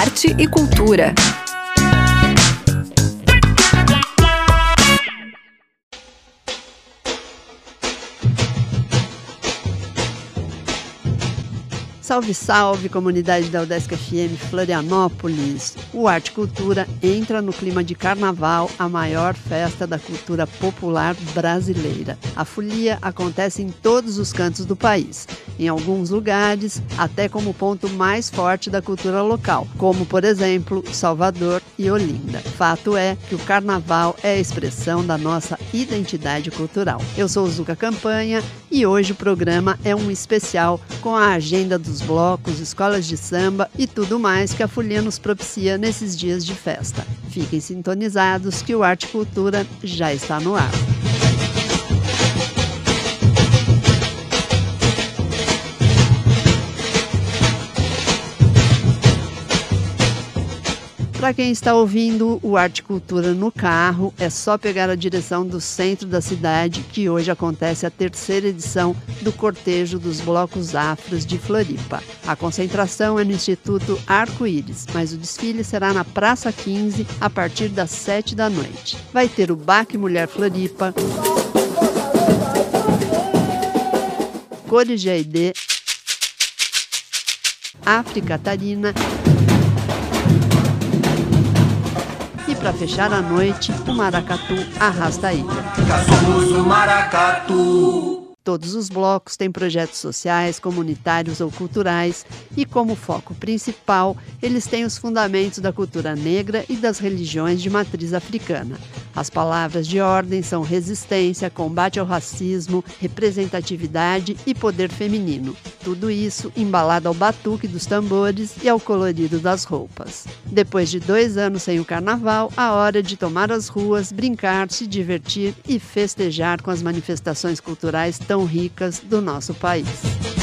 arte e cultura. Salve, salve, comunidade da Udesc FM Florianópolis! O Arte Cultura entra no clima de carnaval, a maior festa da cultura popular brasileira. A folia acontece em todos os cantos do país, em alguns lugares até como ponto mais forte da cultura local, como por exemplo Salvador e Olinda. Fato é que o carnaval é a expressão da nossa identidade cultural. Eu sou Zuka Campanha e hoje o programa é um especial com a agenda dos blocos, escolas de samba e tudo mais que a Folia nos propicia nesses dias de festa. Fiquem sintonizados que o Arte Cultura já está no ar. Para quem está ouvindo o Arte Cultura no carro, é só pegar a direção do centro da cidade, que hoje acontece a terceira edição do Cortejo dos Blocos Afros de Floripa. A concentração é no Instituto Arco-Íris, mas o desfile será na Praça 15 a partir das 7 da noite. Vai ter o Baque Mulher Floripa, Cores de África Tarina para fechar a noite, o maracatu arrasta a ilha. Somos o maracatu. Todos os blocos têm projetos sociais, comunitários ou culturais e, como foco principal, eles têm os fundamentos da cultura negra e das religiões de matriz africana. As palavras de ordem são resistência, combate ao racismo, representatividade e poder feminino. Tudo isso embalado ao batuque dos tambores e ao colorido das roupas. Depois de dois anos sem o carnaval, a hora de tomar as ruas, brincar, se divertir e festejar com as manifestações culturais tão ricas do nosso país.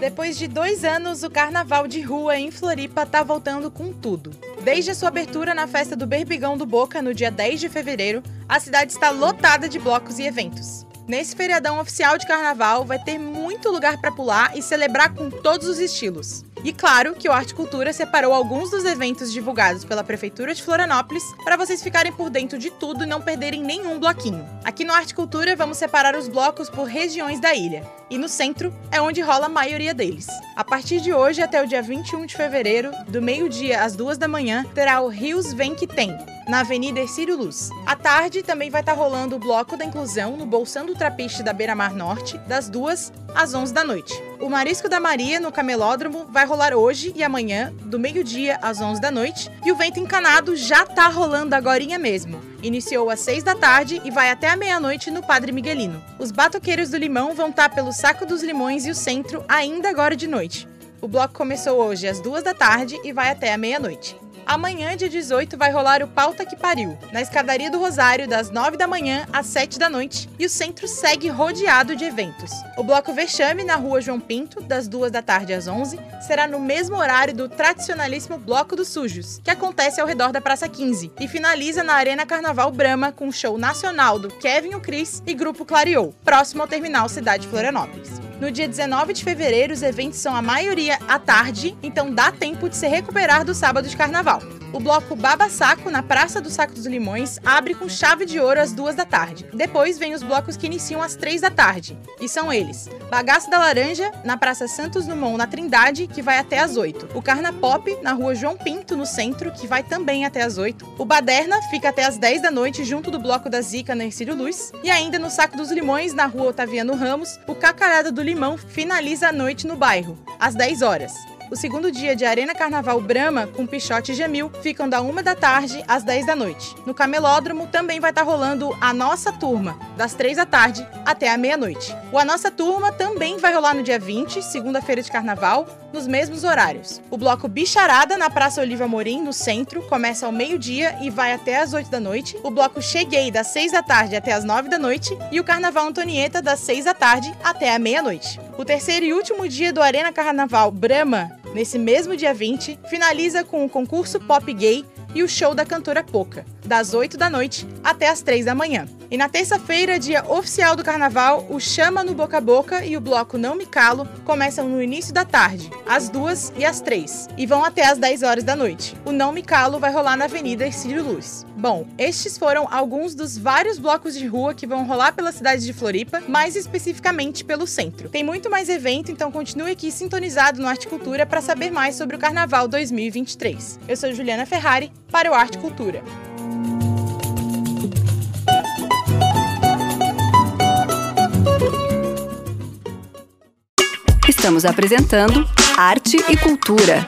Depois de dois anos, o carnaval de rua em Floripa está voltando com tudo. Desde a sua abertura na festa do Berbigão do Boca, no dia 10 de fevereiro, a cidade está lotada de blocos e eventos. Nesse feriadão oficial de carnaval, vai ter muito lugar para pular e celebrar com todos os estilos. E claro que o Arte Cultura separou alguns dos eventos divulgados pela Prefeitura de Florianópolis para vocês ficarem por dentro de tudo e não perderem nenhum bloquinho. Aqui no Arte Cultura vamos separar os blocos por regiões da ilha. E no centro é onde rola a maioria deles. A partir de hoje até o dia 21 de fevereiro, do meio-dia às duas da manhã, terá o Rios Vem Que Tem, na Avenida Ercílio Luz. À tarde também vai estar rolando o Bloco da Inclusão no Bolsão do Trapiche da Beira Mar Norte, das 2 às 11 da noite. O Marisco da Maria, no Camelódromo, vai rolar hoje e amanhã, do meio-dia às 11 da noite. E o Vento Encanado já tá rolando agora mesmo. Iniciou às 6 da tarde e vai até a meia-noite no Padre Miguelino. Os batoqueiros do Limão vão estar tá pelo Saco dos Limões e o Centro ainda agora de noite. O bloco começou hoje às 2 da tarde e vai até a meia-noite. Amanhã, dia 18, vai rolar o Pauta que Pariu, na escadaria do Rosário, das 9 da manhã às 7 da noite, e o centro segue rodeado de eventos. O bloco Vexame, na rua João Pinto, das 2 da tarde às 11, será no mesmo horário do tradicionalíssimo Bloco dos Sujos, que acontece ao redor da Praça 15, e finaliza na Arena Carnaval Brama com o show nacional do Kevin o Cris e Grupo Clareou, próximo ao terminal Cidade Florianópolis. No dia 19 de fevereiro, os eventos são a maioria à tarde, então dá tempo de se recuperar do sábado de carnaval. O bloco Baba Saco, na Praça do Saco dos Limões, abre com chave de ouro às duas da tarde. Depois vem os blocos que iniciam às três da tarde. E são eles: Bagaço da Laranja, na Praça Santos Dumont, na Trindade, que vai até às oito. O Carna Pop, na Rua João Pinto, no centro, que vai também até às oito. O Baderna fica até às dez da noite, junto do bloco da Zica, na Ercílio Luz. E ainda no Saco dos Limões, na Rua Otaviano Ramos, o Cacarada do Limão finaliza a noite no bairro, às 10 horas. O segundo dia de Arena Carnaval Brama, com Pichote e Gemil, ficam da 1 da tarde às 10 da noite. No Camelódromo também vai estar tá rolando a Nossa Turma, das 3 da tarde até a meia-noite. O A Nossa Turma também vai rolar no dia 20, segunda-feira de carnaval, nos mesmos horários. O bloco Bicharada, na Praça Oliva Morim, no centro, começa ao meio-dia e vai até às 8 da noite. O bloco Cheguei, das 6 da tarde até às 9 da noite. E o Carnaval Antonieta, das 6 da tarde até a meia-noite. O terceiro e último dia do Arena Carnaval Brahma Nesse mesmo dia 20, finaliza com o concurso Pop Gay e o show da cantora Poca. Das 8 da noite até as 3 da manhã. E na terça-feira, dia oficial do carnaval, o Chama no Boca a Boca e o bloco Não Me Calo começam no início da tarde, às 2 e às 3, e vão até às 10 horas da noite. O Não Me Calo vai rolar na Avenida Ercílio Luz. Bom, estes foram alguns dos vários blocos de rua que vão rolar pela cidade de Floripa, mais especificamente pelo centro. Tem muito mais evento, então continue aqui sintonizado no Arte Cultura para saber mais sobre o Carnaval 2023. Eu sou Juliana Ferrari para o Arte Cultura. Estamos apresentando Arte e Cultura.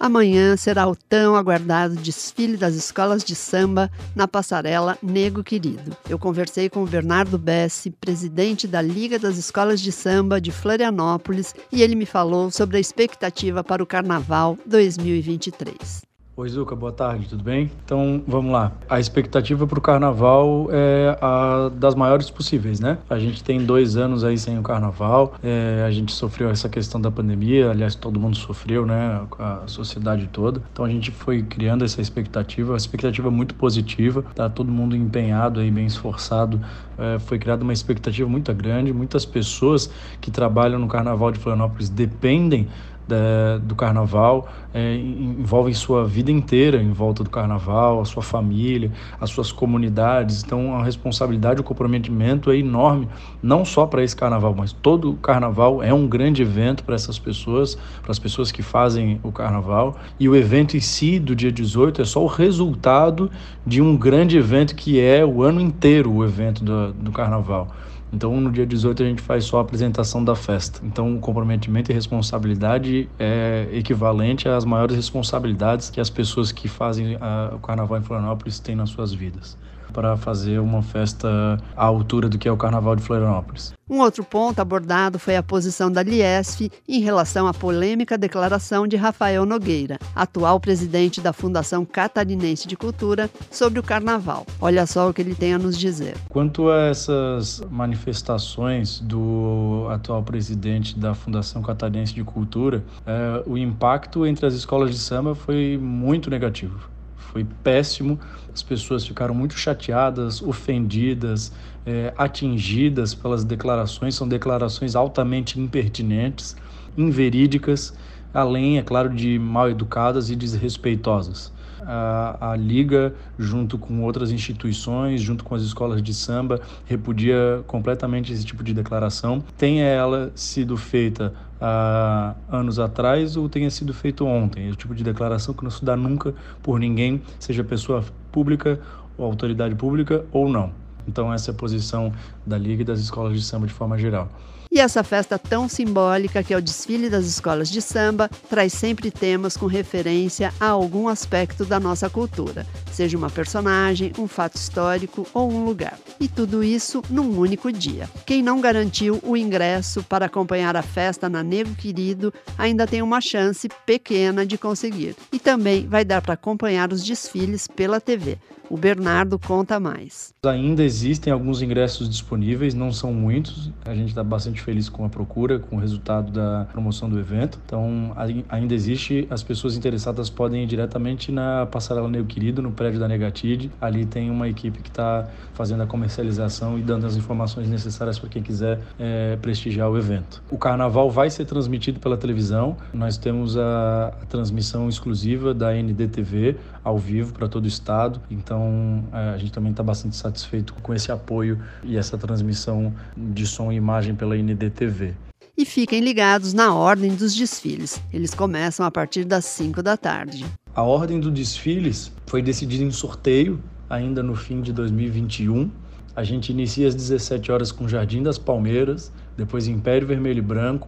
Amanhã será o tão aguardado desfile das escolas de samba na passarela Nego Querido. Eu conversei com o Bernardo Bessi, presidente da Liga das Escolas de Samba de Florianópolis, e ele me falou sobre a expectativa para o Carnaval 2023. Oi, Zuca, boa tarde, tudo bem? Então, vamos lá. A expectativa para o carnaval é a das maiores possíveis, né? A gente tem dois anos aí sem o carnaval, é, a gente sofreu essa questão da pandemia, aliás, todo mundo sofreu, né? A sociedade toda. Então, a gente foi criando essa expectativa, uma expectativa muito positiva, tá todo mundo empenhado aí, bem esforçado. É, foi criada uma expectativa muito grande, muitas pessoas que trabalham no carnaval de Florianópolis dependem da, do carnaval, é, envolvem sua vida inteira em volta do carnaval, a sua família, as suas comunidades. Então, a responsabilidade, o comprometimento é enorme, não só para esse carnaval, mas todo carnaval é um grande evento para essas pessoas, para as pessoas que fazem o carnaval. E o evento em si, do dia 18, é só o resultado de um grande evento que é o ano inteiro o evento do, do carnaval. Então, no dia 18, a gente faz só a apresentação da festa. Então, o comprometimento e responsabilidade é equivalente às maiores responsabilidades que as pessoas que fazem a, o Carnaval em Florianópolis têm nas suas vidas para fazer uma festa à altura do que é o Carnaval de Florianópolis. Um outro ponto abordado foi a posição da Liesf em relação à polêmica declaração de Rafael Nogueira, atual presidente da Fundação Catarinense de Cultura, sobre o carnaval. Olha só o que ele tem a nos dizer. Quanto a essas manifestações do atual presidente da Fundação Catarinense de Cultura, é, o impacto entre as escolas de samba foi muito negativo foi péssimo. As pessoas ficaram muito chateadas, ofendidas, é, atingidas pelas declarações. São declarações altamente impertinentes, inverídicas, além, é claro, de mal educadas e desrespeitosas a, a Liga, junto com outras instituições, junto com as escolas de samba, repudia completamente esse tipo de declaração. Tenha ela sido feita há anos atrás ou tenha sido feito ontem. É o tipo de declaração que não se dá nunca por ninguém, seja pessoa pública ou autoridade pública ou não. Então essa é a posição da Liga e das escolas de samba de forma geral. E essa festa tão simbólica que é o desfile das escolas de samba traz sempre temas com referência a algum aspecto da nossa cultura, seja uma personagem, um fato histórico ou um lugar. E tudo isso num único dia. Quem não garantiu o ingresso para acompanhar a festa na Nego Querido ainda tem uma chance pequena de conseguir. E também vai dar para acompanhar os desfiles pela TV. O Bernardo conta mais. Ainda existem alguns ingressos disponíveis, não são muitos. A gente está bastante feliz com a procura, com o resultado da promoção do evento. Então, ainda existe. As pessoas interessadas podem ir diretamente na Passarela Nego Querido, no prédio da Negatide. Ali tem uma equipe que está fazendo a comercialização e dando as informações necessárias para quem quiser é, prestigiar o evento. O carnaval vai ser transmitido pela televisão. Nós temos a transmissão exclusiva da NDTV ao vivo para todo o estado. Então, é, a gente também está bastante satisfeito com esse apoio e essa transmissão de som e imagem pela NDTV. E fiquem ligados na ordem dos desfiles. Eles começam a partir das 5 da tarde. A ordem dos desfiles foi decidida em sorteio ainda no fim de 2021. A gente inicia às 17 horas com Jardim das Palmeiras, depois Império Vermelho e Branco,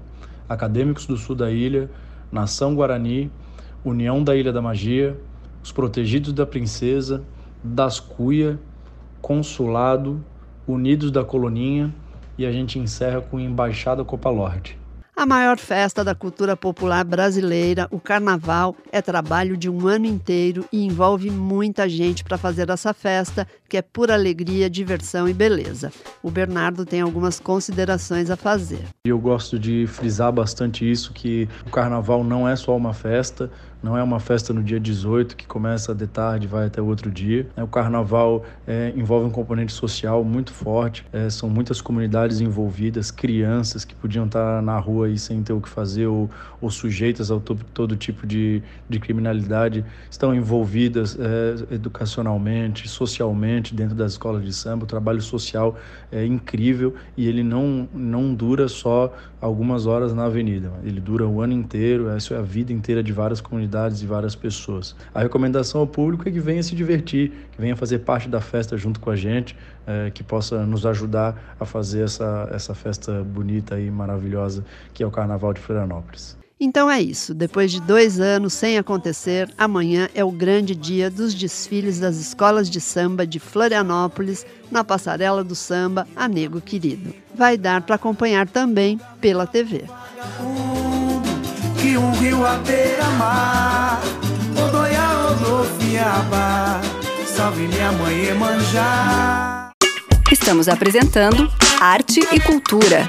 Acadêmicos do Sul da Ilha, Nação Guarani, União da Ilha da Magia, Os Protegidos da Princesa, das Cuia, Consulado, Unidos da Coloninha e a gente encerra com Embaixada Copa Lorde. A maior festa da cultura popular brasileira, o Carnaval, é trabalho de um ano inteiro e envolve muita gente para fazer essa festa, que é pura alegria, diversão e beleza. O Bernardo tem algumas considerações a fazer. Eu gosto de frisar bastante isso, que o Carnaval não é só uma festa, não é uma festa no dia 18 que começa de tarde e vai até o outro dia. É, o carnaval é, envolve um componente social muito forte, é, são muitas comunidades envolvidas, crianças que podiam estar na rua aí sem ter o que fazer ou, ou sujeitas a todo, todo tipo de, de criminalidade estão envolvidas é, educacionalmente, socialmente dentro das escolas de samba. O trabalho social é incrível e ele não, não dura só algumas horas na avenida, ele dura o ano inteiro, essa é a vida inteira de várias comunidades comunidades e várias pessoas. A recomendação ao público é que venha se divertir, que venha fazer parte da festa junto com a gente, é, que possa nos ajudar a fazer essa, essa festa bonita e maravilhosa que é o Carnaval de Florianópolis. Então é isso. Depois de dois anos sem acontecer, amanhã é o grande dia dos desfiles das escolas de samba de Florianópolis na passarela do samba Anego Querido. Vai dar para acompanhar também pela TV que um rio à beira-mar, Odoia, Odofiaba, salve minha mãe Emanjá. Estamos apresentando Arte e Cultura.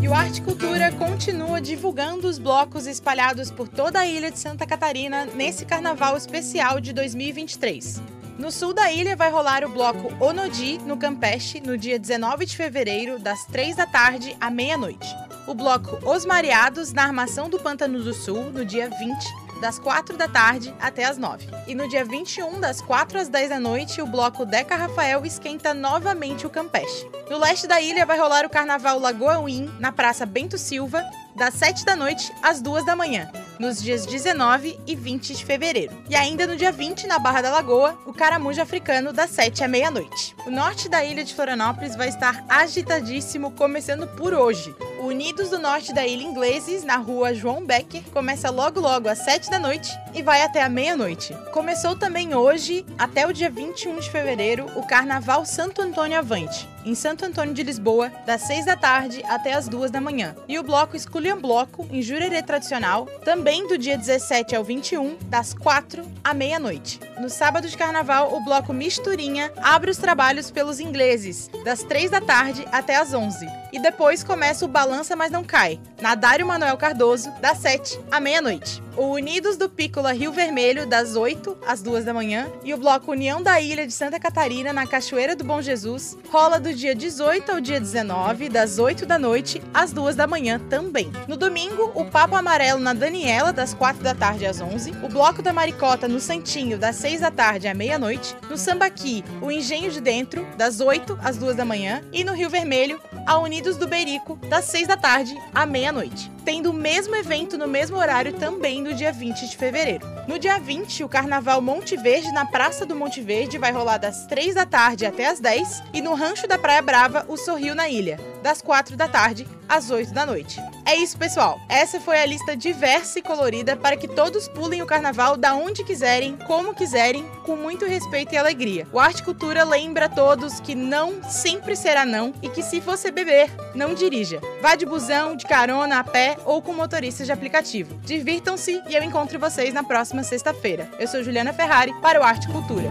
E o Arte e Cultura continua divulgando os blocos espalhados por toda a ilha de Santa Catarina nesse carnaval especial de 2023. No sul da ilha vai rolar o bloco Onodi no Campeche no dia 19 de fevereiro, das 3 da tarde à meia-noite. O bloco Os Mareados na Armação do Pântano do Sul no dia 20, das 4 da tarde até as 9. E no dia 21, das 4 às 10 da noite, o bloco Deca Rafael esquenta novamente o Campeche. No leste da ilha vai rolar o Carnaval Lagoa Win na Praça Bento Silva, das 7 da noite às 2 da manhã nos dias 19 e 20 de fevereiro. E ainda no dia 20, na Barra da Lagoa, o caramujo africano das 7 à meia-noite. O norte da ilha de Florianópolis vai estar agitadíssimo, começando por hoje. O Unidos do Norte da Ilha Ingleses, na rua João Becker, começa logo logo às 7 da noite e vai até a meia-noite. Começou também hoje, até o dia 21 de fevereiro, o Carnaval Santo Antônio Avante, em Santo Antônio de Lisboa, das 6 da tarde até as 2 da manhã. E o bloco Esculham Bloco, em Jurerê Tradicional, também do dia 17 ao 21, das 4 à meia-noite. No sábado de carnaval, o bloco Misturinha abre os trabalhos pelos ingleses, das 3 da tarde até as 11. E depois começa o Balança Mas Não Cai, na Dário Manuel Cardoso, das 7 à meia-noite. O Unidos do Pícola Rio Vermelho, das 8 às 2 da manhã. E o bloco União da Ilha de Santa Catarina, na Cachoeira do Bom Jesus, rola do dia 18 ao dia 19, das 8 da noite às 2 da manhã também. No domingo, o Papo Amarelo na Daniela, das 4 da tarde às 11. O Bloco da Maricota no Santinho, das 6 da tarde à meia-noite. No Sambaqui, o Engenho de Dentro, das 8 às 2 da manhã. E no Rio Vermelho, a Unidos do Berico, das 6 da tarde à meia-noite. Tendo o mesmo evento no mesmo horário também no dia 20 de fevereiro. No dia 20, o Carnaval Monte Verde na Praça do Monte Verde vai rolar das 3 da tarde até as 10 e no Rancho da Praia Brava, o Sorriu na Ilha, das 4 da tarde às 8 da noite. É isso, pessoal. Essa foi a lista diversa e colorida para que todos pulem o carnaval da onde quiserem, como quiserem, com muito respeito e alegria. O Arte Cultura lembra a todos que não sempre será não e que se você beber, não dirija. Vá de busão, de carona, a pé ou com motorista de aplicativo. Divirtam-se e eu encontro vocês na próxima sexta-feira. Eu sou Juliana Ferrari para o Arte Cultura.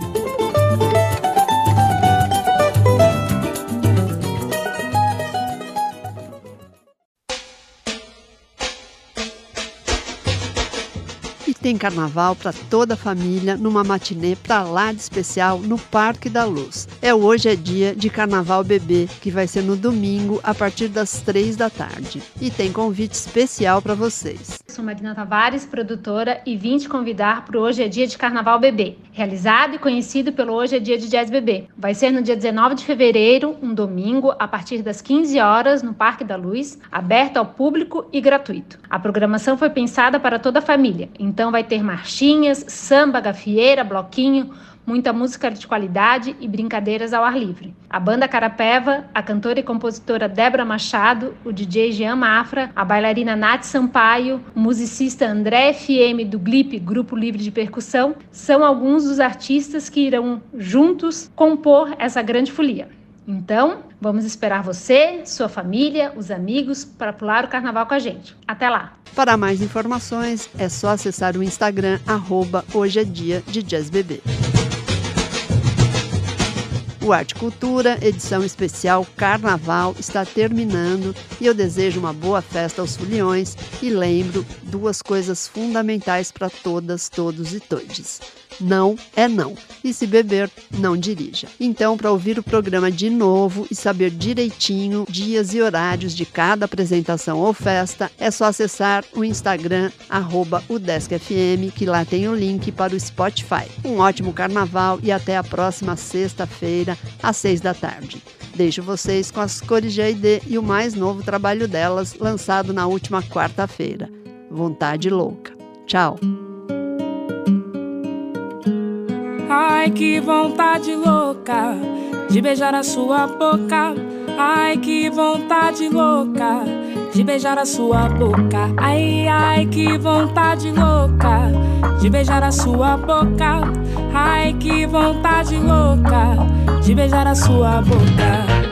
Tem carnaval para toda a família numa matinê para lá de especial no Parque da Luz. É Hoje é Dia de Carnaval Bebê, que vai ser no domingo a partir das três da tarde. E tem convite especial para vocês. Sou Marina Tavares, produtora, e vim te convidar para Hoje é Dia de Carnaval Bebê, realizado e conhecido pelo Hoje é Dia de Jazz Bebê. Vai ser no dia 19 de fevereiro, um domingo, a partir das 15 horas, no Parque da Luz, aberto ao público e gratuito. A programação foi pensada para toda a família, então Então vai ter marchinhas, samba, gafieira, bloquinho, muita música de qualidade e brincadeiras ao ar livre. A banda Carapeva, a cantora e compositora Débora Machado, o DJ Jean Mafra, a bailarina Nath Sampaio, o musicista André FM do GLIP, Grupo Livre de Percussão, são alguns dos artistas que irão juntos compor essa grande folia. Então, vamos esperar você, sua família, os amigos para pular o carnaval com a gente. Até lá! Para mais informações, é só acessar o Instagram, arroba Hoje é Dia de Jazz Bebê. O Arte Cultura, edição especial Carnaval, está terminando e eu desejo uma boa festa aos foliões e lembro duas coisas fundamentais para todas, todos e todes. Não é não. E se beber, não dirija. Então, para ouvir o programa de novo e saber direitinho dias e horários de cada apresentação ou festa, é só acessar o Instagram @udeskfm, que lá tem o link para o Spotify. Um ótimo carnaval e até a próxima sexta-feira às seis da tarde. Deixo vocês com as cores de e o mais novo trabalho delas, lançado na última quarta-feira. Vontade Louca. Tchau! Ai, que vontade louca de beijar a sua boca. Ai, que vontade louca de beijar a sua boca. Ai, ai, que vontade louca de beijar a sua boca. Ai, que vontade louca de beijar a sua boca.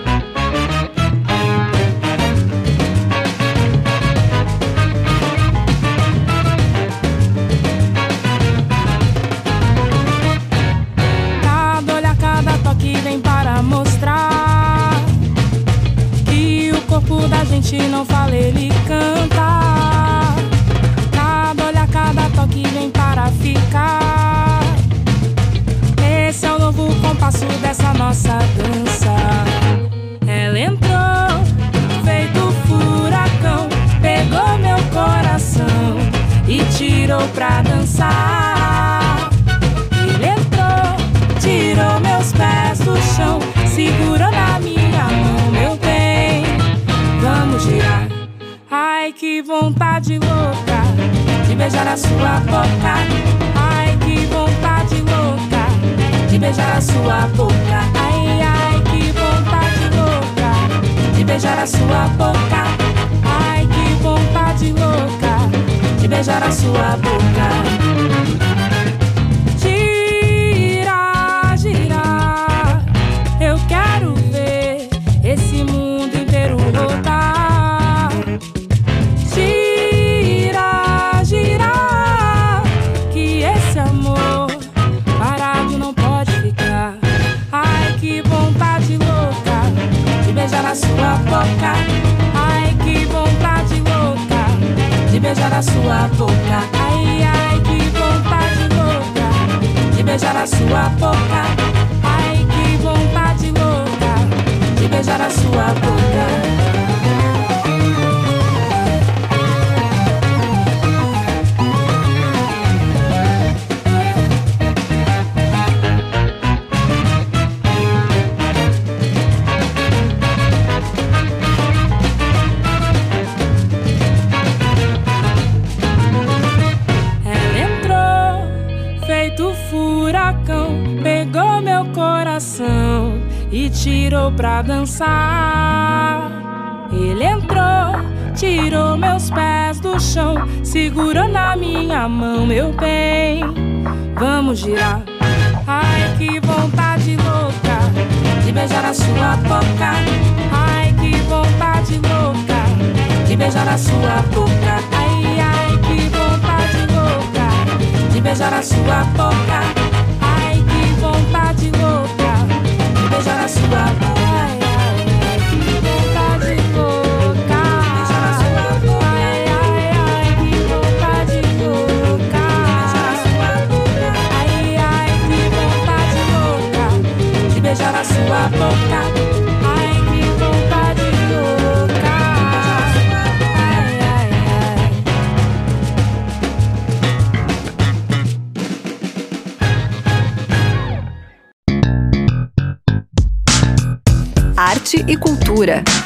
Tirou pra dançar. Ele entrou, tirou meus pés do chão, segurou na minha mão, meu bem vamos girar. Ai, que vontade louca de beijar a sua boca. Ai, que vontade louca de beijar a sua boca. Ai, ai, que vontade louca de beijar a sua boca. Beijar a sua boca. De tirou pra dançar. Ele entrou, tirou meus pés do chão, segurou na minha mão, meu bem. Vamos girar. Ai, que vontade louca de beijar a sua boca. Ai, que vontade louca de beijar a sua boca. Ai, ai, que vontade louca de beijar a sua boca. Beijar cultura.